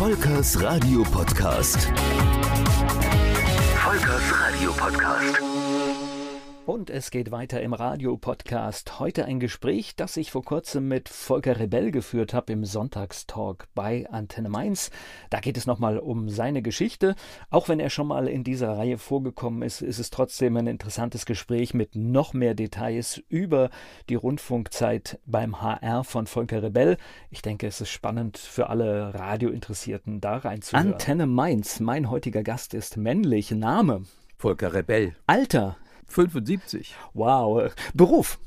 Volkers Radio Podcast. Volkers Radio Podcast. Und es geht weiter im Radio-Podcast. Heute ein Gespräch, das ich vor kurzem mit Volker Rebell geführt habe im Sonntagstalk bei Antenne Mainz. Da geht es nochmal um seine Geschichte. Auch wenn er schon mal in dieser Reihe vorgekommen ist, ist es trotzdem ein interessantes Gespräch mit noch mehr Details über die Rundfunkzeit beim HR von Volker Rebell. Ich denke, es ist spannend für alle Radiointeressierten da reinzuhören. Antenne Mainz. Mein heutiger Gast ist männlich. Name? Volker Rebell. Alter? 75. Wow. Beruf?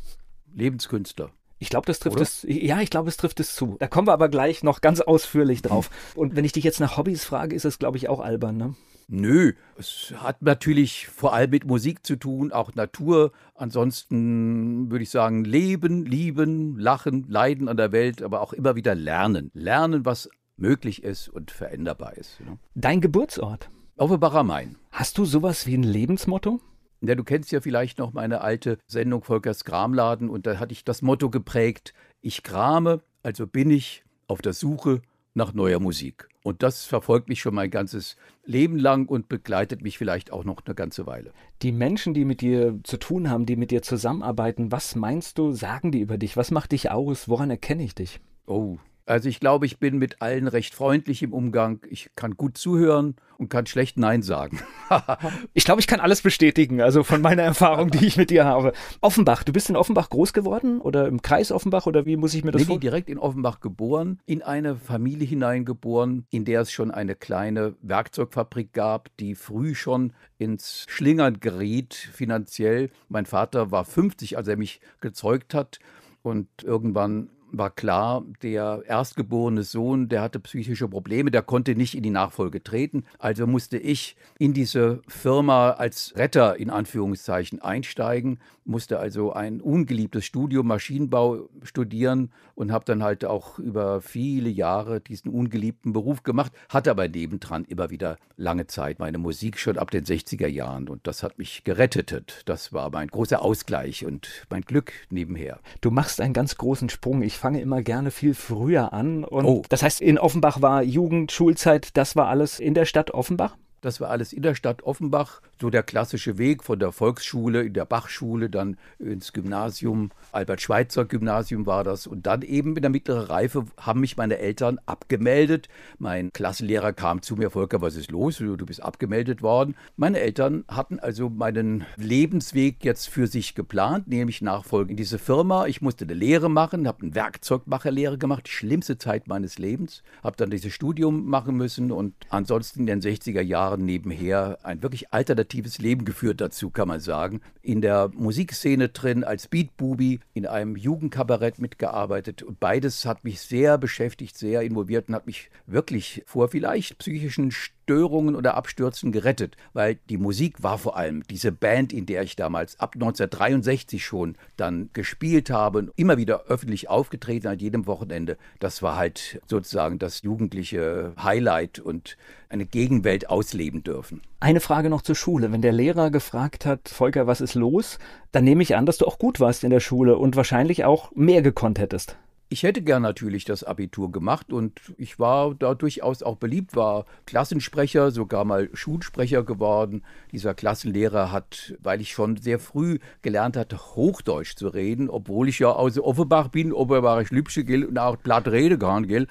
Lebenskünstler. Ich glaube, das trifft Oder? es. Ja, ich glaube, es trifft es zu. Da kommen wir aber gleich noch ganz ausführlich drauf. Und wenn ich dich jetzt nach Hobbys frage, ist es, glaube ich, auch albern, ne? Nö, es hat natürlich vor allem mit Musik zu tun, auch Natur. Ansonsten würde ich sagen, leben, lieben, lachen, leiden an der Welt, aber auch immer wieder lernen. Lernen, was möglich ist und veränderbar ist. Ne? Dein Geburtsort? Offenbacher Main. Hast du sowas wie ein Lebensmotto? Ja, du kennst ja vielleicht noch meine alte Sendung Volkers Kramladen und da hatte ich das Motto geprägt, ich krame, also bin ich auf der Suche nach neuer Musik. Und das verfolgt mich schon mein ganzes Leben lang und begleitet mich vielleicht auch noch eine ganze Weile. Die Menschen, die mit dir zu tun haben, die mit dir zusammenarbeiten, was meinst du, sagen die über dich? Was macht dich aus? Woran erkenne ich dich? Oh, also ich glaube, ich bin mit allen recht freundlich im Umgang. Ich kann gut zuhören und kann schlecht Nein sagen. ich glaube, ich kann alles bestätigen, also von meiner Erfahrung, die ich mit dir habe. Offenbach, du bist in Offenbach groß geworden oder im Kreis Offenbach oder wie muss ich mir das nee, vorstellen? direkt in Offenbach geboren, in eine Familie hineingeboren, in der es schon eine kleine Werkzeugfabrik gab, die früh schon ins Schlingern geriet finanziell. Mein Vater war 50, als er mich gezeugt hat und irgendwann war klar, der erstgeborene Sohn, der hatte psychische Probleme, der konnte nicht in die Nachfolge treten. Also musste ich in diese Firma als Retter in Anführungszeichen einsteigen, musste also ein ungeliebtes Studium Maschinenbau studieren und habe dann halt auch über viele Jahre diesen ungeliebten Beruf gemacht, hatte aber nebendran immer wieder lange Zeit meine Musik schon ab den 60er Jahren und das hat mich gerettet. Das war mein großer Ausgleich und mein Glück nebenher. Du machst einen ganz großen Sprung. Ich fange immer gerne viel früher an. Und oh. das heißt, in Offenbach war Jugend, Schulzeit, das war alles in der Stadt Offenbach? Das war alles in der Stadt Offenbach so der klassische Weg von der Volksschule in der Bachschule dann ins Gymnasium, Albert-Schweitzer-Gymnasium war das. Und dann eben in der mittleren Reife haben mich meine Eltern abgemeldet. Mein Klassenlehrer kam zu mir, Volker, was ist los? Du bist abgemeldet worden. Meine Eltern hatten also meinen Lebensweg jetzt für sich geplant, nämlich Nachfolge in diese Firma. Ich musste eine Lehre machen, habe eine Werkzeugmacherlehre gemacht, die schlimmste Zeit meines Lebens. Habe dann dieses Studium machen müssen und ansonsten in den 60er Jahren nebenher ein wirklich alternatives Leben geführt dazu, kann man sagen. In der Musikszene drin, als Beatbubi, in einem Jugendkabarett mitgearbeitet. Und beides hat mich sehr beschäftigt, sehr involviert und hat mich wirklich vor vielleicht psychischen Störungen oder Abstürzen gerettet, weil die Musik war vor allem diese Band, in der ich damals ab 1963 schon dann gespielt habe, immer wieder öffentlich aufgetreten an jedem Wochenende. Das war halt sozusagen das jugendliche Highlight und eine Gegenwelt ausleben dürfen. Eine Frage noch zur Schule. Wenn der Lehrer gefragt hat, Volker, was ist los? Dann nehme ich an, dass du auch gut warst in der Schule und wahrscheinlich auch mehr gekonnt hättest. Ich hätte gern natürlich das Abitur gemacht und ich war da durchaus auch beliebt, war Klassensprecher, sogar mal Schulsprecher geworden. Dieser Klassenlehrer hat, weil ich schon sehr früh gelernt hatte, Hochdeutsch zu reden, obwohl ich ja aus Offenbach bin, Oberbayerisch Lübsche gilt und auch platt rede kann, gell,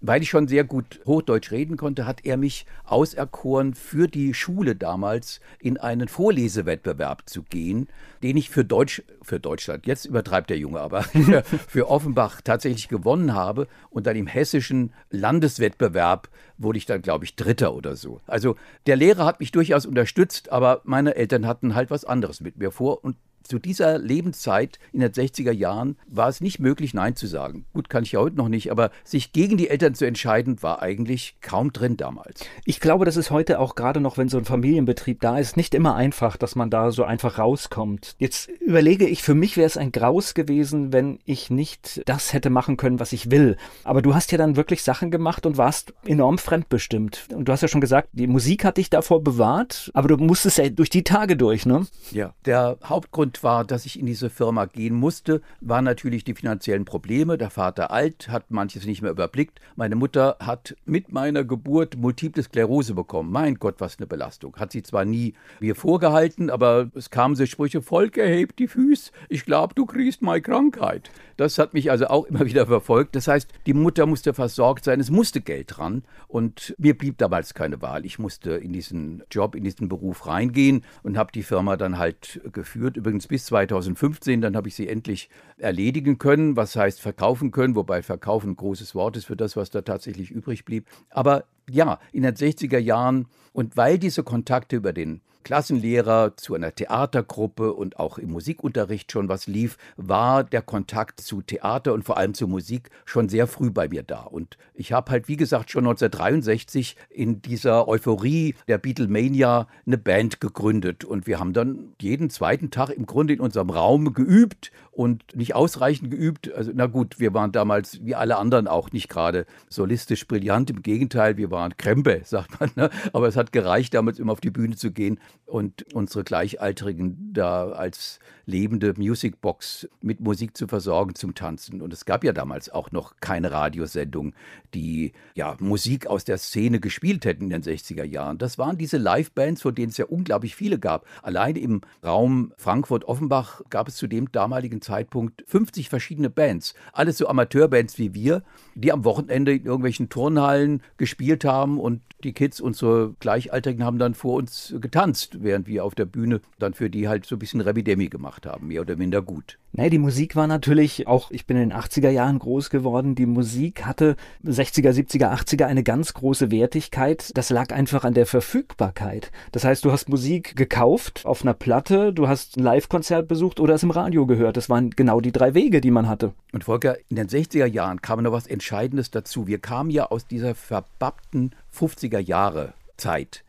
weil ich schon sehr gut Hochdeutsch reden konnte, hat er mich auserkoren, für die Schule damals in einen Vorlesewettbewerb zu gehen, den ich für Deutsch, für Deutschland, jetzt übertreibt der Junge aber, für Offenbach tatsächlich gewonnen habe. Und dann im hessischen Landeswettbewerb wurde ich dann, glaube ich, Dritter oder so. Also der Lehrer hat mich durchaus unterstützt, aber meine Eltern hatten halt was anderes mit mir vor. Und zu dieser Lebenszeit in den 60er Jahren war es nicht möglich, Nein zu sagen. Gut, kann ich ja heute noch nicht, aber sich gegen die Eltern zu entscheiden, war eigentlich kaum drin damals. Ich glaube, das ist heute auch gerade noch, wenn so ein Familienbetrieb da ist, nicht immer einfach, dass man da so einfach rauskommt. Jetzt überlege ich, für mich wäre es ein Graus gewesen, wenn ich nicht das hätte machen können, was ich will. Aber du hast ja dann wirklich Sachen gemacht und warst enorm fremdbestimmt. Und du hast ja schon gesagt, die Musik hat dich davor bewahrt, aber du musstest ja durch die Tage durch, ne? Ja, der Hauptgrund War, dass ich in diese Firma gehen musste, waren natürlich die finanziellen Probleme. Der Vater alt, hat manches nicht mehr überblickt. Meine Mutter hat mit meiner Geburt Multiple Sklerose bekommen. Mein Gott, was eine Belastung. Hat sie zwar nie mir vorgehalten, aber es kamen so Sprüche, Volker, hebt die Füße, ich glaube, du kriegst meine Krankheit. Das hat mich also auch immer wieder verfolgt. Das heißt, die Mutter musste versorgt sein, es musste Geld dran und mir blieb damals keine Wahl. Ich musste in diesen Job, in diesen Beruf reingehen und habe die Firma dann halt geführt. Übrigens bis 2015, dann habe ich sie endlich erledigen können, was heißt verkaufen können, wobei verkaufen ein großes Wort ist für das, was da tatsächlich übrig blieb. Aber ja, in den 60er Jahren und weil diese Kontakte über den Klassenlehrer zu einer Theatergruppe und auch im Musikunterricht schon was lief, war der Kontakt zu Theater und vor allem zu Musik schon sehr früh bei mir da. Und ich habe halt, wie gesagt, schon 1963 in dieser Euphorie der Beatlemania eine Band gegründet. Und wir haben dann jeden zweiten Tag im Grunde in unserem Raum geübt und nicht ausreichend geübt. Also, na gut, wir waren damals wie alle anderen auch nicht gerade solistisch brillant. Im Gegenteil, wir waren Krempe, sagt man. Ne? Aber es hat gereicht, damals immer auf die Bühne zu gehen und unsere Gleichaltrigen da als lebende Musicbox mit Musik zu versorgen zum Tanzen. Und es gab ja damals auch noch keine Radiosendung, die ja Musik aus der Szene gespielt hätten in den 60er Jahren. Das waren diese Livebands, von denen es ja unglaublich viele gab. Allein im Raum Frankfurt-Offenbach gab es zu dem damaligen Zeitpunkt 50 verschiedene Bands. Alles so Amateurbands wie wir, die am Wochenende in irgendwelchen Turnhallen gespielt haben und die Kids, unsere Gleichaltrigen, haben dann vor uns getanzt, während wir auf der Bühne dann für die halt so ein bisschen Rebidemi gemacht haben, mehr oder minder gut. Nee, die Musik war natürlich auch, ich bin in den 80er Jahren groß geworden, die Musik hatte 60er, 70er, 80er eine ganz große Wertigkeit. Das lag einfach an der Verfügbarkeit. Das heißt, du hast Musik gekauft auf einer Platte, du hast ein Live-Konzert besucht oder es im Radio gehört. Das waren genau die drei Wege, die man hatte. Und Volker, in den 60er Jahren kam noch was Entscheidendes dazu. Wir kamen ja aus dieser verbappten 50er Jahre Zeit.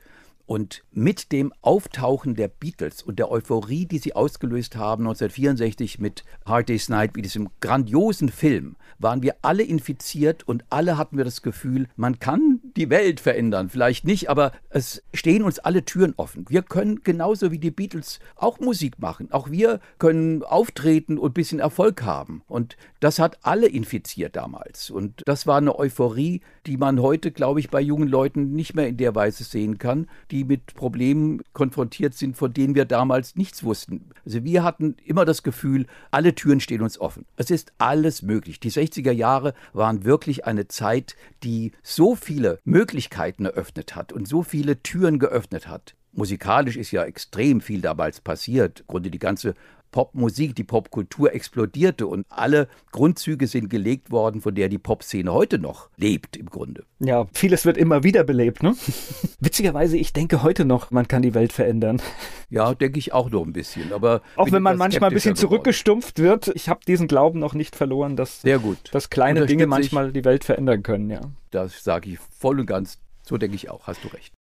Und mit dem Auftauchen der Beatles und der Euphorie, die sie ausgelöst haben 1964 mit Hard Day's Night, wie diesem grandiosen Film, waren wir alle infiziert und alle hatten wir das Gefühl, man kann die Welt verändern. Vielleicht nicht, aber es stehen uns alle Türen offen. Wir können genauso wie die Beatles auch Musik machen. Auch wir können auftreten und ein bisschen Erfolg haben. Und das hat alle infiziert damals. Und das war eine Euphorie, die man heute, glaube ich, bei jungen Leuten nicht mehr in der Weise sehen kann, die mit Problemen konfrontiert sind, von denen wir damals nichts wussten. Also wir hatten immer das Gefühl, alle Türen stehen uns offen. Es ist alles möglich. Die 60er Jahre waren wirklich eine Zeit, die so viele Möglichkeiten eröffnet hat und so viele Türen geöffnet hat. Musikalisch ist ja extrem viel damals passiert. Im Grunde die ganze Popmusik, die Popkultur explodierte und alle Grundzüge sind gelegt worden, von der die Popszene heute noch lebt im Grunde. Ja, vieles wird immer wieder belebt, ne? Witzigerweise, ich denke heute noch, man kann die Welt verändern. Ja, denke ich auch noch ein bisschen, aber auch wenn man manchmal ein bisschen zurückgestumpft wird, ich habe diesen Glauben noch nicht verloren, dass, Sehr gut. dass kleine Dinge manchmal die Welt verändern können, ja. Das sage ich voll und ganz. So denke ich auch, hast du recht.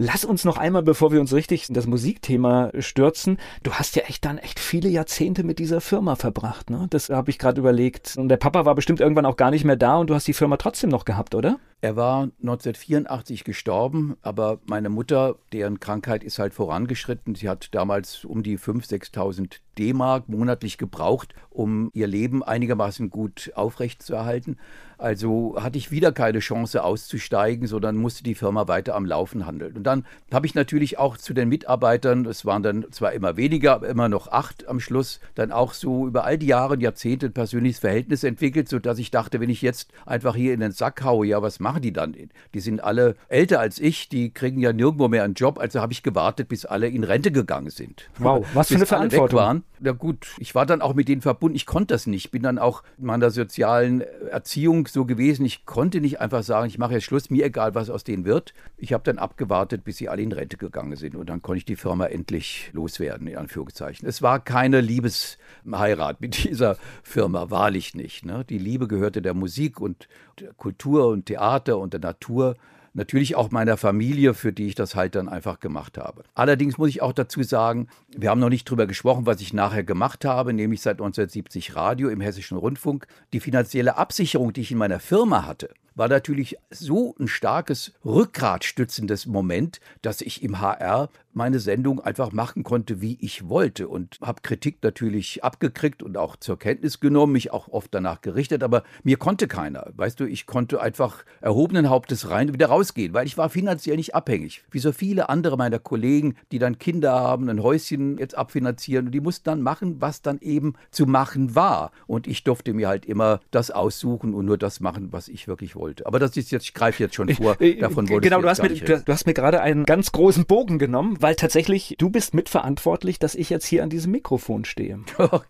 Lass uns noch einmal, bevor wir uns richtig in das Musikthema stürzen, du hast ja echt dann echt viele Jahrzehnte mit dieser Firma verbracht, ne? Das habe ich gerade überlegt. Und der Papa war bestimmt irgendwann auch gar nicht mehr da und du hast die Firma trotzdem noch gehabt, oder? Er war 1984 gestorben, aber meine Mutter, deren Krankheit ist halt vorangeschritten. Sie hat damals um die 5.000, 6.000 D-Mark monatlich gebraucht, um ihr Leben einigermaßen gut aufrechtzuerhalten. Also hatte ich wieder keine Chance auszusteigen, sondern musste die Firma weiter am Laufen handeln. Und dann habe ich natürlich auch zu den Mitarbeitern, es waren dann zwar immer weniger, aber immer noch acht am Schluss, dann auch so über all die Jahre und Jahrzehnte ein persönliches Verhältnis entwickelt, sodass ich dachte, wenn ich jetzt einfach hier in den Sack haue, ja, was machen die dann? Die sind alle älter als ich, die kriegen ja nirgendwo mehr einen Job, also habe ich gewartet, bis alle in Rente gegangen sind. Wow, was für eine Verantwortung. Na gut, ich war dann auch mit denen verbunden, ich konnte das nicht, bin dann auch in meiner sozialen Erziehung so gewesen, ich konnte nicht einfach sagen, ich mache jetzt Schluss, mir egal, was aus denen wird. Ich habe dann abgewartet, bis sie alle in Rente gegangen sind und dann konnte ich die Firma endlich loswerden, in Anführungszeichen. Es war keine Liebesheirat mit dieser Firma, wahrlich nicht. Ne? Die Liebe gehörte der Musik und der Kultur und Theater und der Natur natürlich auch meiner Familie, für die ich das halt dann einfach gemacht habe. Allerdings muss ich auch dazu sagen, wir haben noch nicht drüber gesprochen, was ich nachher gemacht habe, nämlich seit 1970 Radio im Hessischen Rundfunk. Die finanzielle Absicherung, die ich in meiner Firma hatte, war natürlich so ein starkes rückgratstützendes Moment, dass ich im HR meine Sendung einfach machen konnte, wie ich wollte und habe Kritik natürlich abgekriegt und auch zur Kenntnis genommen, mich auch oft danach gerichtet, aber mir konnte keiner. Weißt du, ich konnte einfach erhobenen Hauptes rein und wieder rausgehen, weil ich war finanziell nicht abhängig. Wie so viele andere meiner Kollegen, die dann Kinder haben, ein Häuschen jetzt abfinanzieren und die mussten dann machen, was dann eben zu machen war. Und ich durfte mir halt immer das aussuchen und nur das machen, was ich wirklich wollte. Aber das ist jetzt, ich greife jetzt schon vor, davon wollte genau, du hast, mir, du, du hast mir gerade einen ganz großen Bogen genommen, weil tatsächlich du bist mitverantwortlich, dass ich jetzt hier an diesem Mikrofon stehe. ach,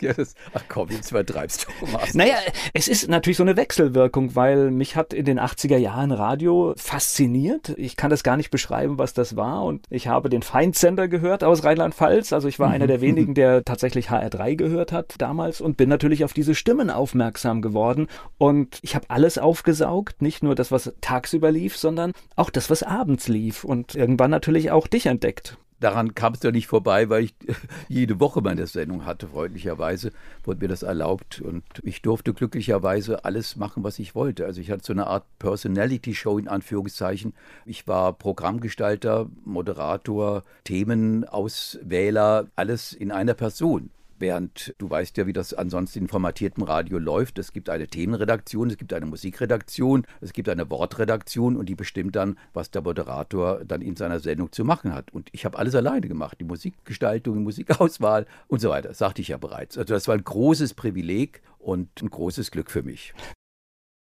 ach komm, jetzt übertreibst du. Naja, es ist natürlich so eine Wechselwirkung, weil mich hat in den 80er Jahren Radio fasziniert. Ich kann das gar nicht beschreiben, was das war. Und ich habe den Feindsender gehört aus Rheinland-Pfalz. Also ich war einer der wenigen, der tatsächlich HR3 gehört hat damals und bin natürlich auf diese Stimmen aufmerksam geworden. Und ich habe alles aufgesaugt, nicht nur das, was tagsüber lief, sondern auch das, was abends lief. Und irgendwann natürlich auch dich entdeckt daran kam es ja nicht vorbei, weil ich jede Woche meine Sendung hatte. Freundlicherweise wurde mir das erlaubt und ich durfte glücklicherweise alles machen, was ich wollte. Also ich hatte so eine Art Personality-Show in Anführungszeichen. Ich war Programmgestalter, Moderator, Themenauswähler, alles in einer Person. Während du weißt ja, wie das ansonsten in formatiertem Radio läuft. Es gibt eine Themenredaktion, es gibt eine Musikredaktion, es gibt eine Wortredaktion und die bestimmt dann, was der Moderator dann in seiner Sendung zu machen hat. Und ich habe alles alleine gemacht. Die Musikgestaltung, die Musikauswahl und so weiter. Das sagte ich ja bereits. Also das war ein großes Privileg und ein großes Glück für mich.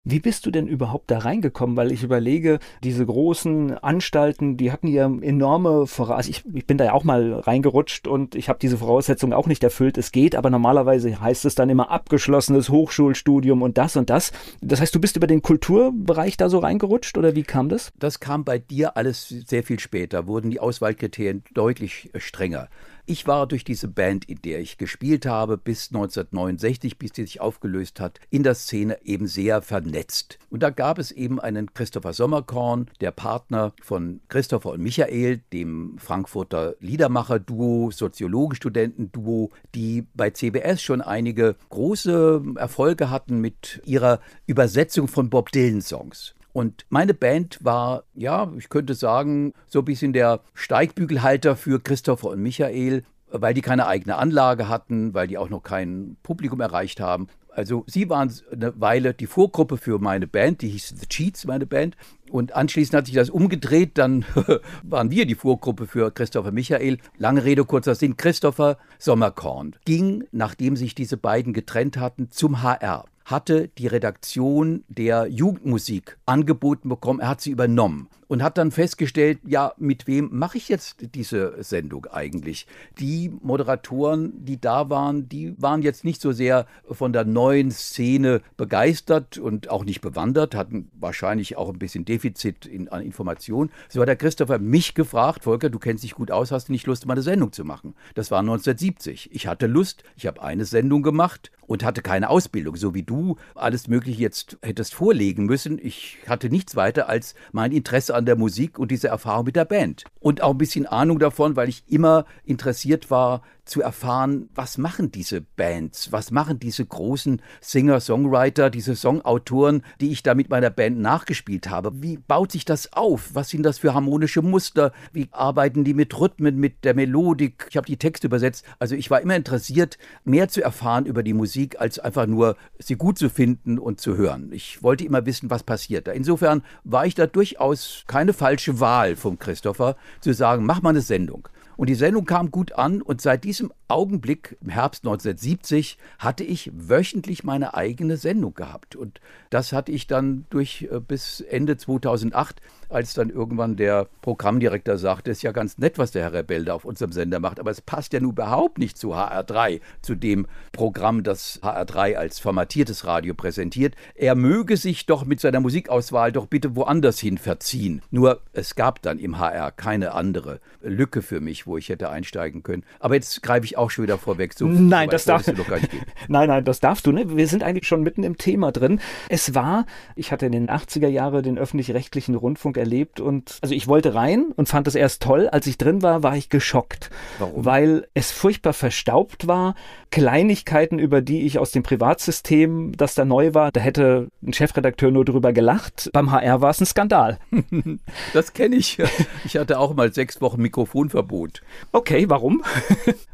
Wie bist du denn überhaupt da reingekommen? Weil ich überlege, diese großen Anstalten, die hatten ja enorme Voraussetzungen. Also ich, ich bin da ja auch mal reingerutscht und ich habe diese Voraussetzungen auch nicht erfüllt. Es geht, aber normalerweise heißt es dann immer abgeschlossenes Hochschulstudium und das und das. Das heißt, du bist über den Kulturbereich da so reingerutscht oder wie kam das? Das kam bei dir alles sehr viel später, wurden die Auswahlkriterien deutlich strenger. Ich war durch diese Band, in der ich gespielt habe, bis 1969, bis die sich aufgelöst hat, in der Szene eben sehr vernetzt. Und da gab es eben einen Christopher Sommerkorn, der Partner von Christopher und Michael, dem Frankfurter Liedermacher-Duo, Soziologenstudenten-Duo, die bei CBS schon einige große Erfolge hatten mit ihrer Übersetzung von Bob Dylan-Songs. Und meine Band war, ja, ich könnte sagen, so ein bisschen der Steigbügelhalter für Christopher und Michael, weil die keine eigene Anlage hatten, weil die auch noch kein Publikum erreicht haben. Also sie waren eine Weile die Vorgruppe für meine Band, die hieß The Cheats, meine Band. Und anschließend hat sich das umgedreht, dann waren wir die Vorgruppe für Christopher Michael. Lange Rede, kurzer Sinn, Christopher Sommerkorn ging, nachdem sich diese beiden getrennt hatten, zum HR hatte die Redaktion der Jugendmusik angeboten bekommen. Er hat sie übernommen und hat dann festgestellt, ja, mit wem mache ich jetzt diese Sendung eigentlich? Die Moderatoren, die da waren, die waren jetzt nicht so sehr von der neuen Szene begeistert und auch nicht bewandert, hatten wahrscheinlich auch ein bisschen Defizit in, an Informationen. So hat der Christopher mich gefragt, Volker, du kennst dich gut aus, hast du nicht Lust, mal eine Sendung zu machen? Das war 1970. Ich hatte Lust, ich habe eine Sendung gemacht und hatte keine Ausbildung, so wie du alles Mögliche jetzt hättest vorlegen müssen. Ich hatte nichts weiter als mein Interesse an der Musik und diese Erfahrung mit der Band. Und auch ein bisschen Ahnung davon, weil ich immer interessiert war, zu erfahren, was machen diese Bands, was machen diese großen Singer-Songwriter, diese Songautoren, die ich da mit meiner Band nachgespielt habe. Wie baut sich das auf? Was sind das für harmonische Muster? Wie arbeiten die mit Rhythmen, mit der Melodik? Ich habe die Texte übersetzt. Also ich war immer interessiert, mehr zu erfahren über die Musik, als einfach nur sie gut zu finden und zu hören. Ich wollte immer wissen, was passiert da. Insofern war ich da durchaus keine falsche Wahl vom Christopher, zu sagen, mach mal eine Sendung. Und die Sendung kam gut an und seit diesem Augenblick, im Herbst 1970, hatte ich wöchentlich meine eigene Sendung gehabt. Und das hatte ich dann durch äh, bis Ende 2008 als dann irgendwann der Programmdirektor sagte, es ist ja ganz nett, was der Herr Rebell da auf unserem Sender macht, aber es passt ja nun überhaupt nicht zu HR3, zu dem Programm, das HR3 als formatiertes Radio präsentiert. Er möge sich doch mit seiner Musikauswahl doch bitte woanders hin verziehen. Nur es gab dann im HR keine andere Lücke für mich, wo ich hätte einsteigen können. Aber jetzt greife ich ich auch schon wieder vorweg. So, nein, das darf, nein, nein, das darfst du. Ne? Wir sind eigentlich schon mitten im Thema drin. Es war, ich hatte in den 80er Jahren den öffentlich-rechtlichen Rundfunk erlebt und also ich wollte rein und fand es erst toll. Als ich drin war, war ich geschockt. Warum? Weil es furchtbar verstaubt war. Kleinigkeiten, über die ich aus dem Privatsystem, das da neu war, da hätte ein Chefredakteur nur drüber gelacht. Beim HR war es ein Skandal. Das kenne ich. Ich hatte auch mal sechs Wochen Mikrofonverbot. Okay, warum?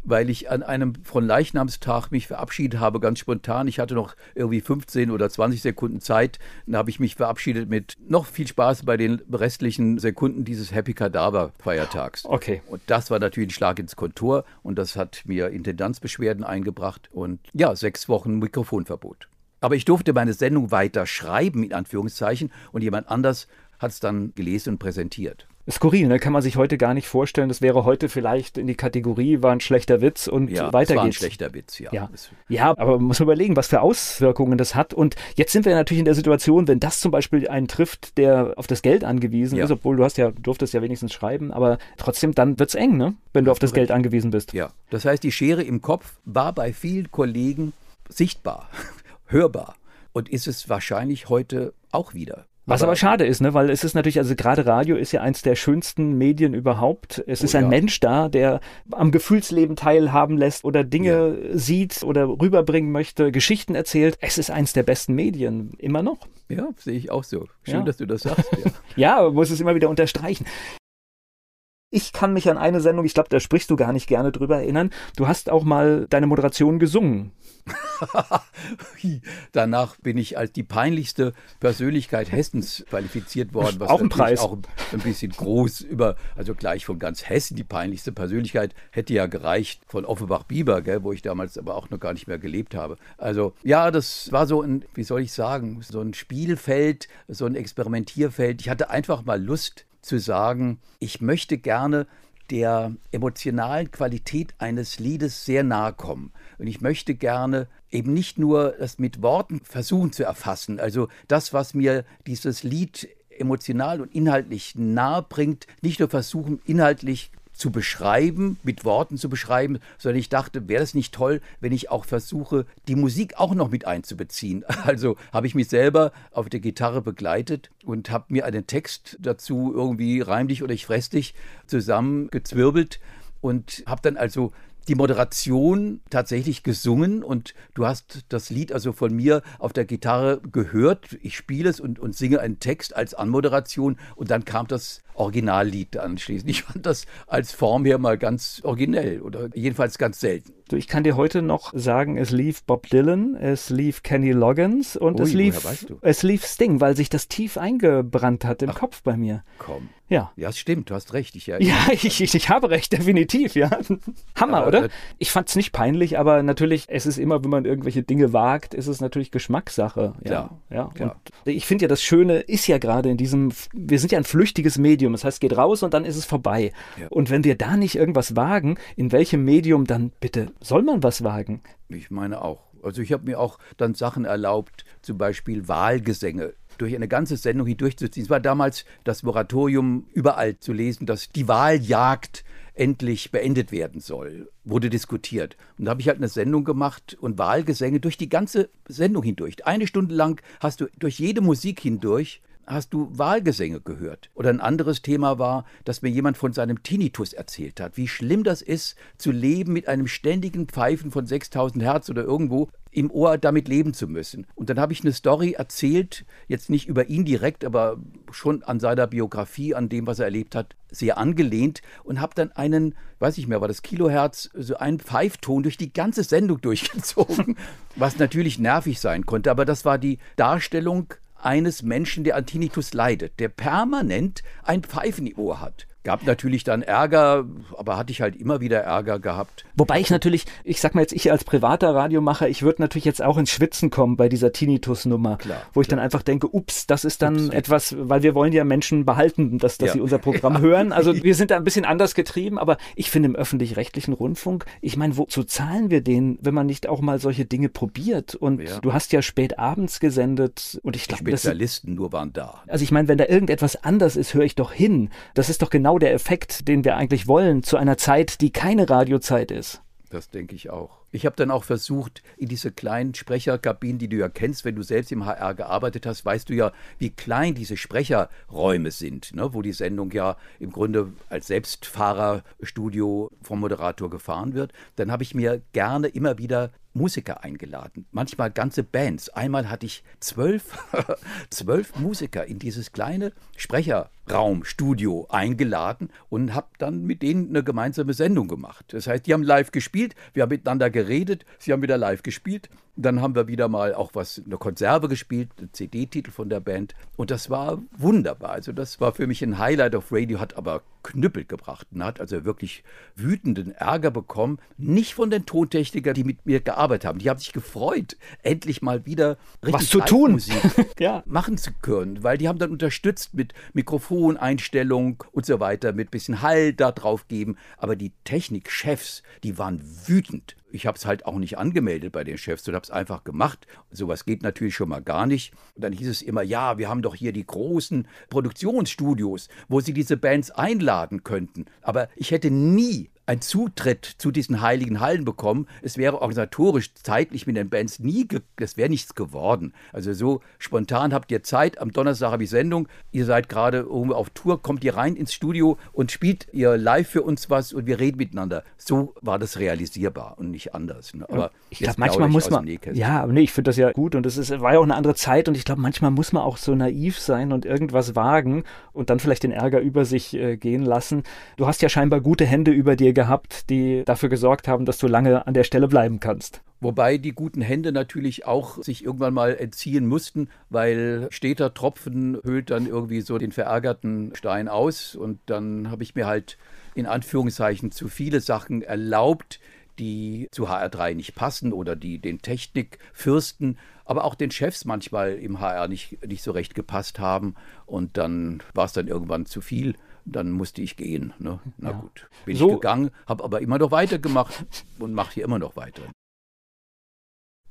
Weil ich an einem von Leichnamstag mich verabschiedet habe, ganz spontan. Ich hatte noch irgendwie 15 oder 20 Sekunden Zeit. Dann habe ich mich verabschiedet mit noch viel Spaß bei den restlichen Sekunden dieses Happy Cadaver Feiertags. Okay. Und das war natürlich ein Schlag ins Kontor und das hat mir Intendanzbeschwerden eingebracht und ja, sechs Wochen Mikrofonverbot. Aber ich durfte meine Sendung weiter schreiben, in Anführungszeichen, und jemand anders hat es dann gelesen und präsentiert. Skurril, ne? kann man sich heute gar nicht vorstellen. Das wäre heute vielleicht in die Kategorie, war ein schlechter Witz und ja, weiter war geht's. ein schlechter Witz, ja. ja. Ja, aber man muss überlegen, was für Auswirkungen das hat. Und jetzt sind wir natürlich in der Situation, wenn das zum Beispiel einen trifft, der auf das Geld angewiesen ja. ist, obwohl du hast ja, durftest ja wenigstens schreiben, aber trotzdem, dann wird es eng, ne? wenn du auf das Geld angewiesen bist. Ja, das heißt, die Schere im Kopf war bei vielen Kollegen sichtbar, hörbar und ist es wahrscheinlich heute auch wieder. Was aber, aber, schade ist, ne? weil es ist natürlich, also gerade Radio ist ja eins der schönsten Medien überhaupt. Es oh, ist ein ja. Mensch da, der am Gefühlsleben teilhaben lässt oder Dinge ja. sieht oder rüberbringen möchte, Geschichten erzählt. Es ist eins der besten Medien, immer noch. Ja, sehe ich auch so. Schön, ja. dass du das sagst. Ja, ja muss es immer wieder unterstreichen. Ich kann mich an eine Sendung, ich glaube, da sprichst du gar nicht gerne drüber erinnern. Du hast auch mal deine Moderation gesungen. Danach bin ich als die peinlichste Persönlichkeit Hessens qualifiziert worden, was auch ein Preis. auch ein bisschen groß über, also gleich von ganz Hessen die peinlichste Persönlichkeit hätte ja gereicht von Offenbach-Bieber, wo ich damals aber auch noch gar nicht mehr gelebt habe. Also ja, das war so ein, wie soll ich sagen, so ein Spielfeld, so ein Experimentierfeld. Ich hatte einfach mal Lust zu sagen, ich möchte gerne der emotionalen Qualität eines Liedes sehr nahe kommen. Und ich möchte gerne eben nicht nur das mit Worten versuchen zu erfassen, also das, was mir dieses Lied emotional und inhaltlich nahe bringt, nicht nur versuchen, inhaltlich zu beschreiben, mit Worten zu beschreiben, sondern ich dachte, wäre es nicht toll, wenn ich auch versuche, die Musik auch noch mit einzubeziehen. Also habe ich mich selber auf der Gitarre begleitet und habe mir einen Text dazu irgendwie reimlich oder ich fress dich zusammengezwirbelt und habe dann also die Moderation tatsächlich gesungen und du hast das Lied also von mir auf der Gitarre gehört. Ich spiele es und, und singe einen Text als Anmoderation und dann kam das Originallied anschließend. Ich fand das als Form her mal ganz originell oder jedenfalls ganz selten. Du, ich kann dir heute noch sagen, es lief Bob Dylan, es lief Kenny Loggins und Ui, es lief es lief Sting, weil sich das tief eingebrannt hat im Ach, Kopf bei mir. Komm. Ja. Ja, es stimmt, du hast recht. Ich, ja, ja ich, ich, ich habe recht, definitiv, ja. Hammer, aber, oder? Äh, ich fand es nicht peinlich, aber natürlich, es ist immer, wenn man irgendwelche Dinge wagt, ist es natürlich Geschmackssache. Ja, ja. Und ich finde ja, das Schöne ist ja gerade in diesem, wir sind ja ein flüchtiges Medium, das heißt, es geht raus und dann ist es vorbei. Ja. Und wenn wir da nicht irgendwas wagen, in welchem Medium dann bitte soll man was wagen? Ich meine auch. Also ich habe mir auch dann Sachen erlaubt, zum Beispiel Wahlgesänge durch eine ganze Sendung hindurchzuziehen. Es war damals das Moratorium überall zu lesen, dass die Wahljagd endlich beendet werden soll, wurde diskutiert. Und da habe ich halt eine Sendung gemacht und Wahlgesänge durch die ganze Sendung hindurch. Eine Stunde lang hast du durch jede Musik hindurch hast du Wahlgesänge gehört? Oder ein anderes Thema war, dass mir jemand von seinem Tinnitus erzählt hat, wie schlimm das ist, zu leben mit einem ständigen Pfeifen von 6000 Hertz oder irgendwo im Ohr damit leben zu müssen. Und dann habe ich eine Story erzählt, jetzt nicht über ihn direkt, aber schon an seiner Biografie, an dem, was er erlebt hat, sehr angelehnt und habe dann einen, weiß ich mehr, war das Kilohertz, so einen Pfeifton durch die ganze Sendung durchgezogen, was natürlich nervig sein konnte, aber das war die Darstellung eines Menschen, der an Tinnitus leidet, der permanent ein Pfeifen im Ohr hat. Gab natürlich dann Ärger, aber hatte ich halt immer wieder Ärger gehabt. Wobei ich natürlich, ich sag mal jetzt, ich als privater Radiomacher, ich würde natürlich jetzt auch ins Schwitzen kommen bei dieser Tinnitus-Nummer, wo ich dann einfach denke, ups, das ist dann ups. etwas, weil wir wollen ja Menschen behalten, dass, dass ja. sie unser Programm ja. hören. Also wir sind da ein bisschen anders getrieben, aber ich finde im öffentlich-rechtlichen Rundfunk, ich meine, wozu zahlen wir den, wenn man nicht auch mal solche Dinge probiert? Und ja. du hast ja spät abends gesendet und ich glaube, Spezialisten das, nur waren da. Also ich meine, wenn da irgendetwas anders ist, höre ich doch hin. Das ist doch genau genau der Effekt, den wir eigentlich wollen, zu einer Zeit, die keine Radiozeit ist. Das denke ich auch. Ich habe dann auch versucht, in diese kleinen Sprecherkabinen, die du ja kennst, wenn du selbst im HR gearbeitet hast, weißt du ja, wie klein diese Sprecherräume sind, ne? wo die Sendung ja im Grunde als Selbstfahrerstudio vom Moderator gefahren wird. Dann habe ich mir gerne immer wieder Musiker eingeladen, manchmal ganze Bands. Einmal hatte ich zwölf, zwölf Musiker in dieses kleine Sprecherraumstudio eingeladen und habe dann mit denen eine gemeinsame Sendung gemacht. Das heißt, die haben live gespielt, wir haben miteinander geredet, sie haben wieder live gespielt. Dann haben wir wieder mal auch was, eine Konserve gespielt, einen CD-Titel von der Band. Und das war wunderbar. Also das war für mich ein Highlight auf Radio, hat aber Knüppel gebracht und hat also wirklich wütenden Ärger bekommen. Nicht von den Tontechnikern, die mit mir gearbeitet haben. Die haben sich gefreut, endlich mal wieder richtig was zu tun ja. machen zu können, weil die haben dann unterstützt mit Mikrofoneinstellung und so weiter, mit bisschen Hall da drauf geben. Aber die Technikchefs, die waren wütend ich habe es halt auch nicht angemeldet bei den Chefs und habe es einfach gemacht. Sowas geht natürlich schon mal gar nicht. Und dann hieß es immer, ja, wir haben doch hier die großen Produktionsstudios, wo Sie diese Bands einladen könnten. Aber ich hätte nie einen Zutritt zu diesen heiligen Hallen bekommen. Es wäre organisatorisch, zeitlich mit den Bands nie, das wäre nichts geworden. Also so spontan habt ihr Zeit, am Donnerstag habe ich Sendung, ihr seid gerade irgendwo auf Tour, kommt ihr rein ins Studio und spielt ihr live für uns was und wir reden miteinander. So war das realisierbar und nicht anders. Ne? Aber ich glaube, manchmal muss man, ja, aber nee, ich finde das ja gut und es war ja auch eine andere Zeit und ich glaube, manchmal muss man auch so naiv sein und irgendwas wagen und dann vielleicht den Ärger über sich äh, gehen lassen. Du hast ja scheinbar gute Hände über dir gehabt, die dafür gesorgt haben, dass du lange an der Stelle bleiben kannst. Wobei die guten Hände natürlich auch sich irgendwann mal entziehen mussten, weil steter Tropfen höhlt dann irgendwie so den verärgerten Stein aus. Und dann habe ich mir halt in Anführungszeichen zu viele Sachen erlaubt, die zu HR3 nicht passen oder die den Technikfürsten, aber auch den Chefs manchmal im HR nicht, nicht so recht gepasst haben. Und dann war es dann irgendwann zu viel dann musste ich gehen. Ne? Na ja. gut, bin so. ich gegangen, habe aber immer noch weitergemacht und mache hier immer noch weiter.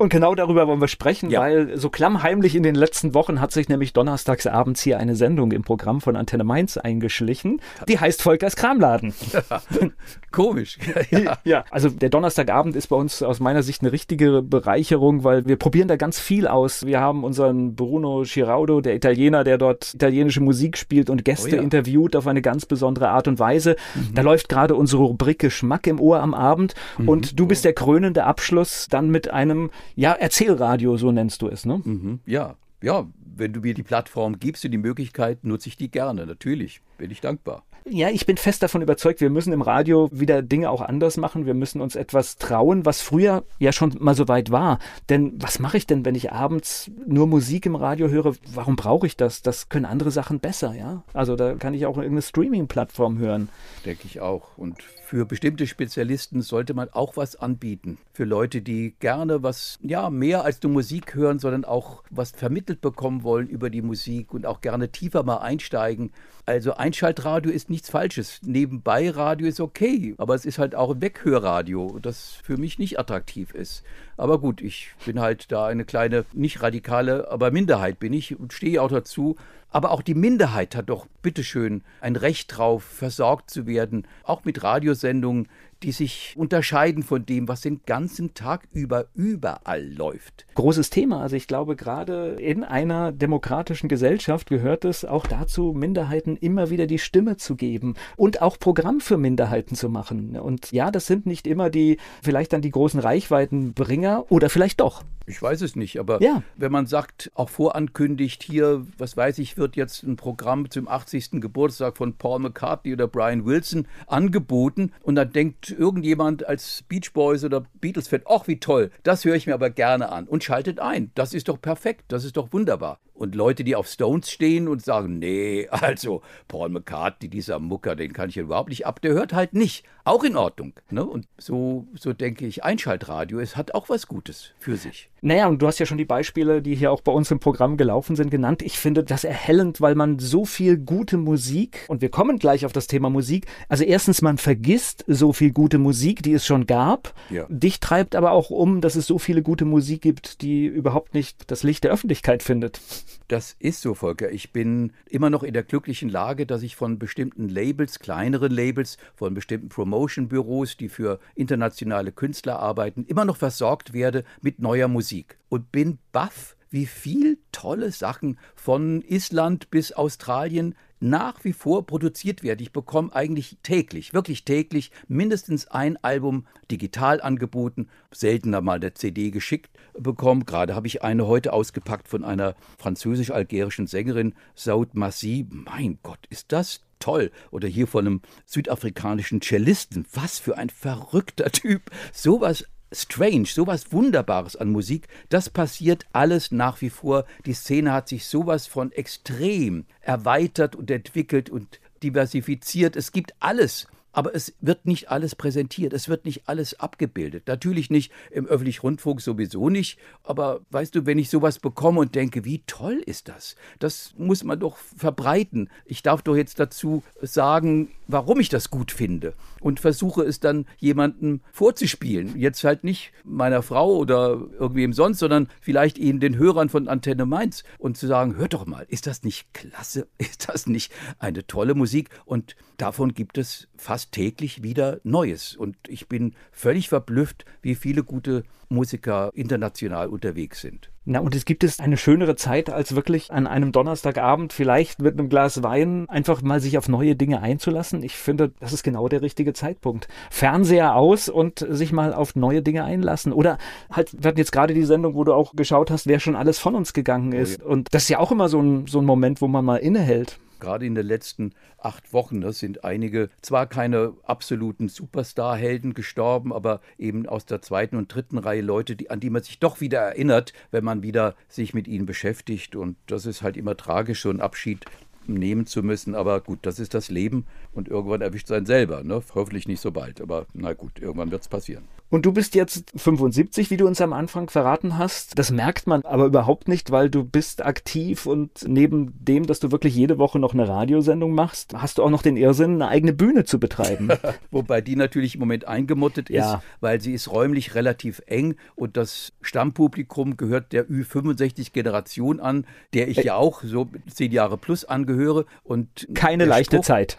Und genau darüber wollen wir sprechen, ja. weil so klammheimlich in den letzten Wochen hat sich nämlich donnerstags abends hier eine Sendung im Programm von Antenne Mainz eingeschlichen. Die heißt Volkers Kramladen. Ja, komisch. Ja. ja, also der Donnerstagabend ist bei uns aus meiner Sicht eine richtige Bereicherung, weil wir probieren da ganz viel aus. Wir haben unseren Bruno Giraudo, der Italiener, der dort italienische Musik spielt und Gäste oh interviewt auf eine ganz besondere Art und Weise. Mhm. Da läuft gerade unsere Rubrik Geschmack im Ohr am Abend mhm. und du bist der krönende Abschluss dann mit einem ja, Erzählradio, so nennst du es, ne? Mhm, ja, ja, wenn du mir die Plattform gibst und die Möglichkeit, nutze ich die gerne. Natürlich bin ich dankbar. Ja, ich bin fest davon überzeugt, wir müssen im Radio wieder Dinge auch anders machen. Wir müssen uns etwas trauen, was früher ja schon mal so weit war. Denn was mache ich denn, wenn ich abends nur Musik im Radio höre? Warum brauche ich das? Das können andere Sachen besser, ja? Also da kann ich auch irgendeine Streaming-Plattform hören. Denke ich auch. Und für bestimmte Spezialisten sollte man auch was anbieten. Für Leute, die gerne was, ja, mehr als nur Musik hören, sondern auch was vermittelt bekommen wollen über die Musik und auch gerne tiefer mal einsteigen. Also Einschaltradio ist nichts Falsches. Nebenbei Radio ist okay, aber es ist halt auch ein Weghörradio, das für mich nicht attraktiv ist. Aber gut, ich bin halt da eine kleine, nicht radikale, aber Minderheit bin ich und stehe auch dazu. Aber auch die Minderheit hat doch bitteschön ein Recht drauf, versorgt zu werden, auch mit Radiosendungen, die sich unterscheiden von dem, was den ganzen Tag über überall läuft. Großes Thema. Also ich glaube, gerade in einer demokratischen Gesellschaft gehört es auch dazu, Minderheiten immer wieder die Stimme zu geben und auch Programm für Minderheiten zu machen. Und ja, das sind nicht immer die, vielleicht dann die großen Reichweitenbringer oder vielleicht doch. Ich weiß es nicht, aber ja. wenn man sagt, auch vorankündigt, hier, was weiß ich, wird jetzt ein Programm zum 80. Geburtstag von Paul McCartney oder Brian Wilson angeboten und dann denkt irgendjemand als Beach Boys oder Beatles-Fan, ach wie toll, das höre ich mir aber gerne an und schaltet ein. Das ist doch perfekt, das ist doch wunderbar. Und Leute, die auf Stones stehen und sagen, nee, also Paul McCartney, dieser Mucker, den kann ich ja überhaupt nicht ab, der hört halt nicht. Auch in Ordnung. Ne? Und so, so denke ich, Einschaltradio, es hat auch was Gutes für sich. Naja, und du hast ja schon die Beispiele, die hier auch bei uns im Programm gelaufen sind, genannt. Ich finde das erhellend, weil man so viel gute Musik, und wir kommen gleich auf das Thema Musik, also erstens, man vergisst so viel gute Musik, die es schon gab. Ja. Dich treibt aber auch um, dass es so viele gute Musik gibt, die überhaupt nicht das Licht der Öffentlichkeit findet. Das ist so, Volker. Ich bin immer noch in der glücklichen Lage, dass ich von bestimmten Labels, kleineren Labels, von bestimmten Promotion-Büros, die für internationale Künstler arbeiten, immer noch versorgt werde mit neuer Musik. Und bin baff, wie viel tolle Sachen von Island bis Australien nach wie vor produziert werden. Ich bekomme eigentlich täglich, wirklich täglich, mindestens ein Album digital angeboten, seltener mal der CD geschickt bekommen. Gerade habe ich eine heute ausgepackt von einer französisch-algerischen Sängerin, Saud Massi. Mein Gott, ist das toll. Oder hier von einem südafrikanischen Cellisten. Was für ein verrückter Typ. Sowas strange, sowas Wunderbares an Musik, das passiert alles nach wie vor. Die Szene hat sich sowas von extrem erweitert und entwickelt und diversifiziert. Es gibt alles aber es wird nicht alles präsentiert, es wird nicht alles abgebildet. Natürlich nicht im öffentlichen Rundfunk sowieso nicht, aber weißt du, wenn ich sowas bekomme und denke, wie toll ist das? Das muss man doch verbreiten. Ich darf doch jetzt dazu sagen, warum ich das gut finde und versuche es dann jemandem vorzuspielen. Jetzt halt nicht meiner Frau oder irgendwem sonst, sondern vielleicht ihnen den Hörern von Antenne Mainz und zu sagen, hört doch mal, ist das nicht klasse? Ist das nicht eine tolle Musik? Und davon gibt es fast täglich wieder Neues. Und ich bin völlig verblüfft, wie viele gute Musiker international unterwegs sind. Na, und es gibt es eine schönere Zeit, als wirklich an einem Donnerstagabend vielleicht mit einem Glas Wein einfach mal sich auf neue Dinge einzulassen. Ich finde, das ist genau der richtige Zeitpunkt. Fernseher aus und sich mal auf neue Dinge einlassen. Oder halt, wir hatten jetzt gerade die Sendung, wo du auch geschaut hast, wer schon alles von uns gegangen ist. Oh. Und das ist ja auch immer so ein, so ein Moment, wo man mal innehält gerade in den letzten acht Wochen, das sind einige, zwar keine absoluten Superstar-Helden gestorben, aber eben aus der zweiten und dritten Reihe Leute, die, an die man sich doch wieder erinnert, wenn man wieder sich mit ihnen beschäftigt. Und das ist halt immer tragisch, so ein Abschied nehmen zu müssen. Aber gut, das ist das Leben und irgendwann erwischt sein selber. Ne? Hoffentlich nicht so bald, aber na gut, irgendwann wird es passieren. Und du bist jetzt 75, wie du uns am Anfang verraten hast. Das merkt man aber überhaupt nicht, weil du bist aktiv und neben dem, dass du wirklich jede Woche noch eine Radiosendung machst, hast du auch noch den Irrsinn, eine eigene Bühne zu betreiben. Wobei die natürlich im Moment eingemottet ist, ja. weil sie ist räumlich relativ eng und das Stammpublikum gehört der Ü65-Generation an, der ich ja auch so zehn Jahre plus angehöre. Und Keine leichte Spruch, Zeit.